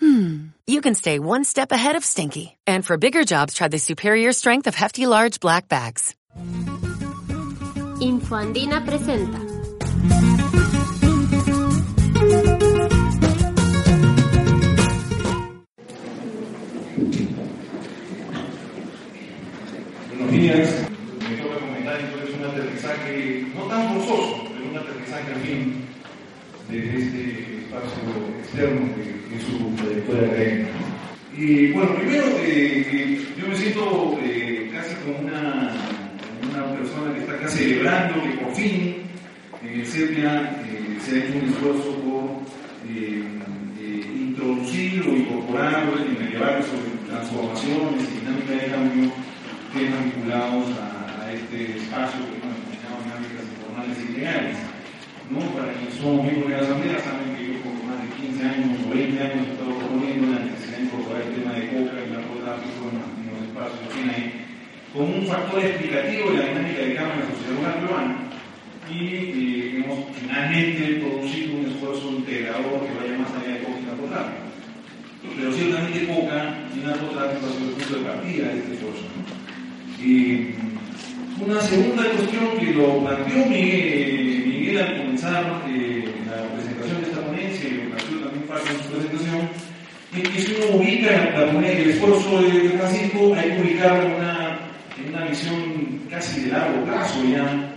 hmm, you can stay one step ahead of stinky. And for bigger jobs, try the superior strength of Hefty Large Black Bags. Infoandina presenta. Buenos días. Me toca comentar entonces un aterrizaje, no tan forzoso, pero un aterrizaje al fin de este espacio externo que es su trayectoria académica. Y bueno, primero eh, eh, yo me siento eh, casi como una, una persona que está acá celebrando que por fin en el CEPIA se ha hecho un esfuerzo por introducir o incorporar en sobre transformaciones y dinámica de cambio temas vinculados a, a este espacio que hemos denominado dinámicas informales y legales. Son miembros de la Asamblea saben que yo por más de 15 años o 20 años he estado proponiendo la necesidad de incorporar el tema de coca y narcotráfico en, en los espacios ahí como un factor explicativo de la dinámica de cambio en la sociedad peruana y eh, hemos finalmente producido un esfuerzo integrador que vaya más allá de coca y narcotráfico. Pero ciertamente coca y narcotráfico ha sido el punto de partida de este esfuerzo. ¿no? Y una segunda cuestión que lo planteó Miguel, Comenzar eh, la presentación de esta ponencia y planteó también Fabio en su presentación, es que si uno ubica la ponencia, el esfuerzo de Francisco, hay que ubicarlo en una, una visión casi de largo plazo ya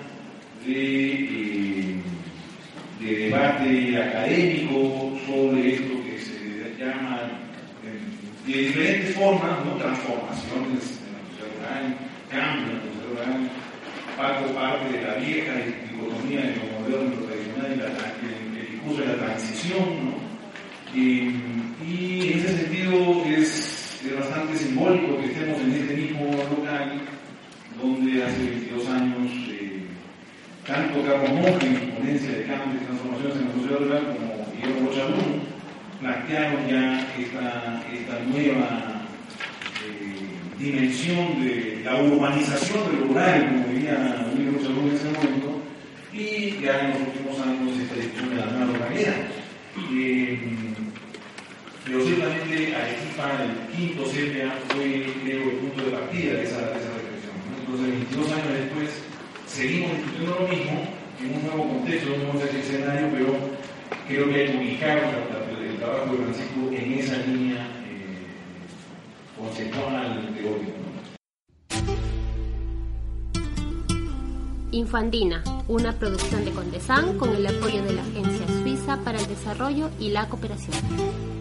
de, eh, de debate académico sobre esto que se llama de, de diferentes formas, ¿no? transformaciones en la sociedad rural, cambio en la sociedad rural, parte de la vieja dicotomía de lo el, discurso de la transición, ¿no? Y, en ese sentido es, bastante simbólico que estemos en este mismo local donde hace 22 años eh, tanto Carlos Monge en su ponencia de cambios y transformaciones en la sociedad rural como Guillermo Rochalún plantearon ya esta, nueva eh, dimensión de la urbanización del rural, como diría Guillermo Rochalún en ese momento, y ya en los últimos años esta discusión de la nueva localidad. Eh, pero ciertamente Arequipa, el quinto CPA, fue el punto de partida de esa, de esa reflexión. Entonces, 22 años después, seguimos discutiendo lo mismo, en un nuevo contexto, en un nuevo escenario, pero creo que hay que ubicar el trabajo de Francisco en esa línea eh, conceptual, teórica. Infandina, una producción de Condesan con el apoyo de la Agencia Suiza para el Desarrollo y la Cooperación.